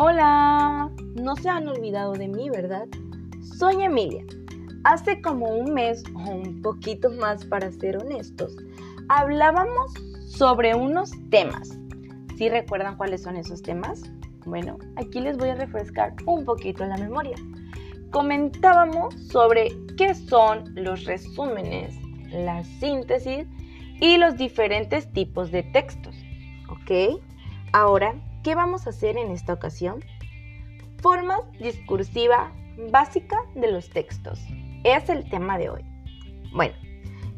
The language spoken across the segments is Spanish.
Hola, no se han olvidado de mí, ¿verdad? Soy Emilia. Hace como un mes o un poquito más para ser honestos, hablábamos sobre unos temas. ¿Sí recuerdan cuáles son esos temas? Bueno, aquí les voy a refrescar un poquito la memoria. Comentábamos sobre qué son los resúmenes, la síntesis y los diferentes tipos de textos. ¿Ok? Ahora, ¿qué vamos a hacer en esta ocasión? Forma discursiva básica de los textos. Es el tema de hoy. Bueno,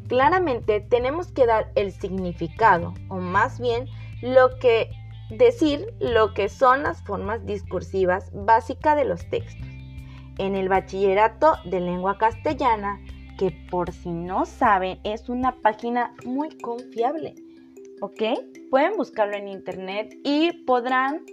claramente tenemos que dar el significado, o más bien lo que decir lo que son las formas discursivas básicas de los textos. En el bachillerato de lengua castellana, que por si no saben es una página muy confiable ¿ok? Pueden buscarlo en internet y podrán,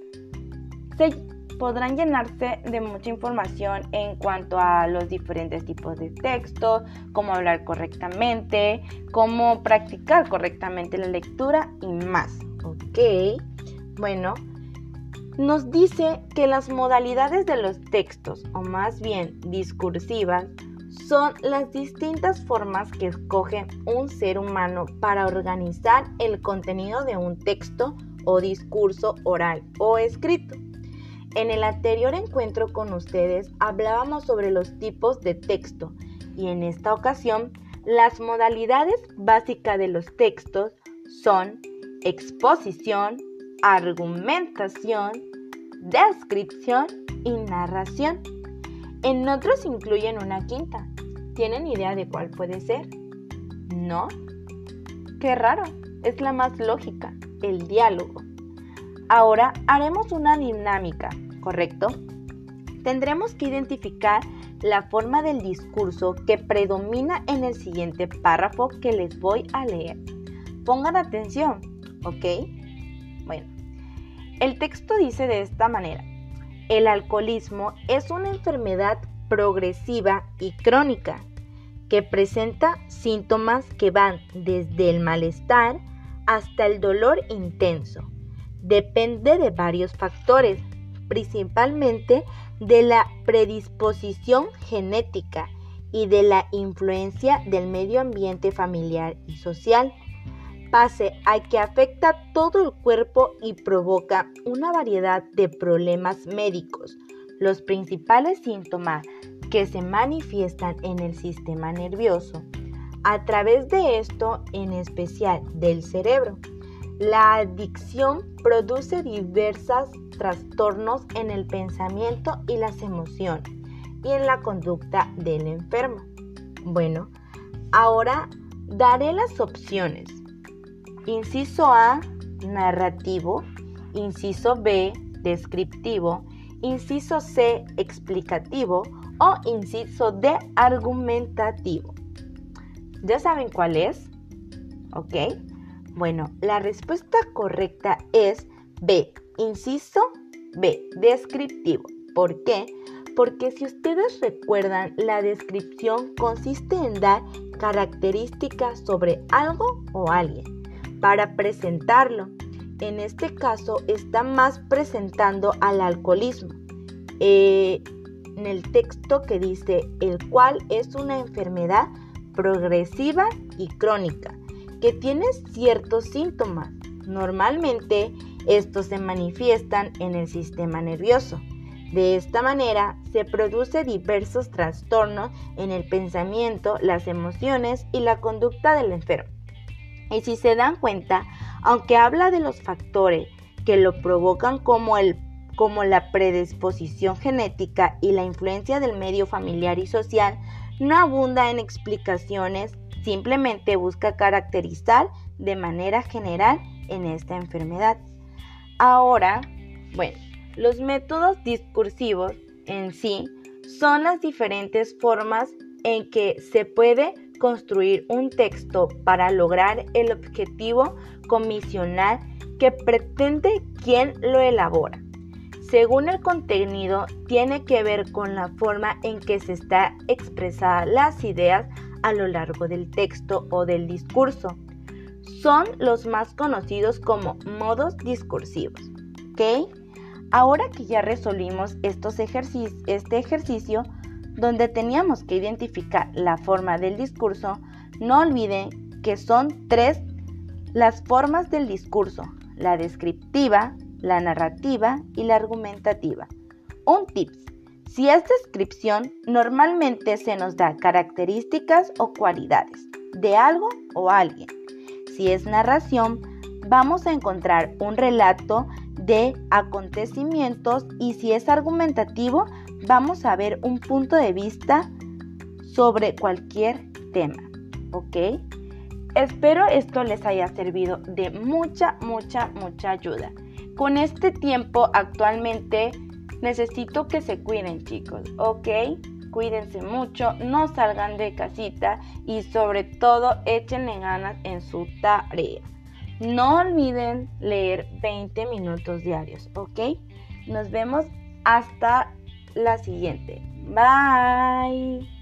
podrán llenarse de mucha información en cuanto a los diferentes tipos de texto, cómo hablar correctamente, cómo practicar correctamente la lectura y más, ¿ok? Bueno, nos dice que las modalidades de los textos, o más bien discursivas, son las distintas formas que escoge un ser humano para organizar el contenido de un texto o discurso oral o escrito. En el anterior encuentro con ustedes hablábamos sobre los tipos de texto y en esta ocasión las modalidades básicas de los textos son exposición, argumentación, descripción y narración. En otros incluyen una quinta. ¿Tienen idea de cuál puede ser? ¿No? Qué raro. Es la más lógica, el diálogo. Ahora haremos una dinámica, ¿correcto? Tendremos que identificar la forma del discurso que predomina en el siguiente párrafo que les voy a leer. Pongan atención, ¿ok? Bueno, el texto dice de esta manera. El alcoholismo es una enfermedad progresiva y crónica que presenta síntomas que van desde el malestar hasta el dolor intenso. Depende de varios factores, principalmente de la predisposición genética y de la influencia del medio ambiente familiar y social pase a que afecta todo el cuerpo y provoca una variedad de problemas médicos. Los principales síntomas que se manifiestan en el sistema nervioso, a través de esto en especial del cerebro. La adicción produce diversos trastornos en el pensamiento y las emociones y en la conducta del enfermo. Bueno, ahora daré las opciones. Inciso A, narrativo. Inciso B, descriptivo. Inciso C, explicativo. O inciso D, argumentativo. ¿Ya saben cuál es? ¿Ok? Bueno, la respuesta correcta es B, inciso B, descriptivo. ¿Por qué? Porque si ustedes recuerdan, la descripción consiste en dar características sobre algo o alguien para presentarlo. En este caso está más presentando al alcoholismo. Eh, en el texto que dice el cual es una enfermedad progresiva y crónica que tiene ciertos síntomas. Normalmente estos se manifiestan en el sistema nervioso. De esta manera se produce diversos trastornos en el pensamiento, las emociones y la conducta del enfermo. Y si se dan cuenta, aunque habla de los factores que lo provocan como, el, como la predisposición genética y la influencia del medio familiar y social, no abunda en explicaciones, simplemente busca caracterizar de manera general en esta enfermedad. Ahora, bueno, los métodos discursivos en sí son las diferentes formas en que se puede construir un texto para lograr el objetivo comisional que pretende quien lo elabora. Según el contenido, tiene que ver con la forma en que se está expresada las ideas a lo largo del texto o del discurso. Son los más conocidos como modos discursivos. ¿Ok? Ahora que ya resolvimos estos este ejercicio, donde teníamos que identificar la forma del discurso, no olviden que son tres las formas del discurso, la descriptiva, la narrativa y la argumentativa. Un tips. Si es descripción, normalmente se nos da características o cualidades de algo o alguien. Si es narración, vamos a encontrar un relato de acontecimientos y si es argumentativo, vamos a ver un punto de vista sobre cualquier tema. ¿Ok? Espero esto les haya servido de mucha, mucha, mucha ayuda. Con este tiempo actualmente necesito que se cuiden chicos, ¿ok? Cuídense mucho, no salgan de casita y sobre todo échenle ganas en su tarea. No olviden leer 20 minutos diarios, ¿ok? Nos vemos hasta la siguiente. Bye.